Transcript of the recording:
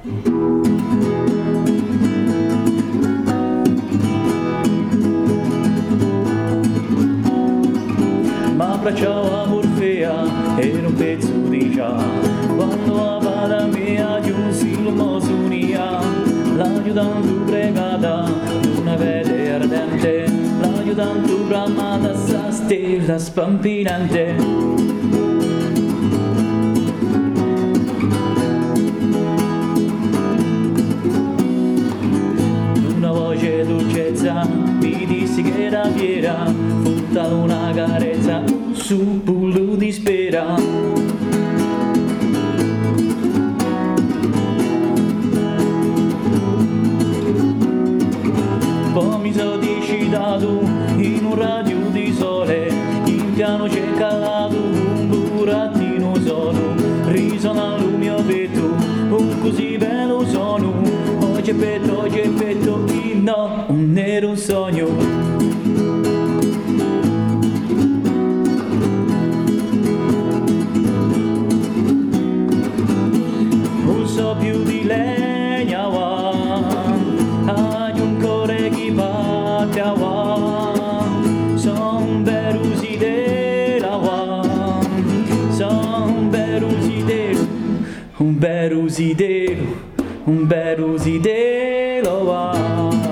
Ma abbracciava Morfea, era un pezzo di già, quando a vada mia giunsi l'umosunia, l'aiutante pregata, una vede ardente, l'aiutante bramata, sa stella spampinante. Voce dolcezza mi dissi che era fiera frutta una carezza su pullo di spera. Mi sono digitato in un radio di sole in piano c'è calato un burattino ripeto, ripeto, no, non era un sogno. uso più di legna wa hai un core che batte wa son un bel beruzidelo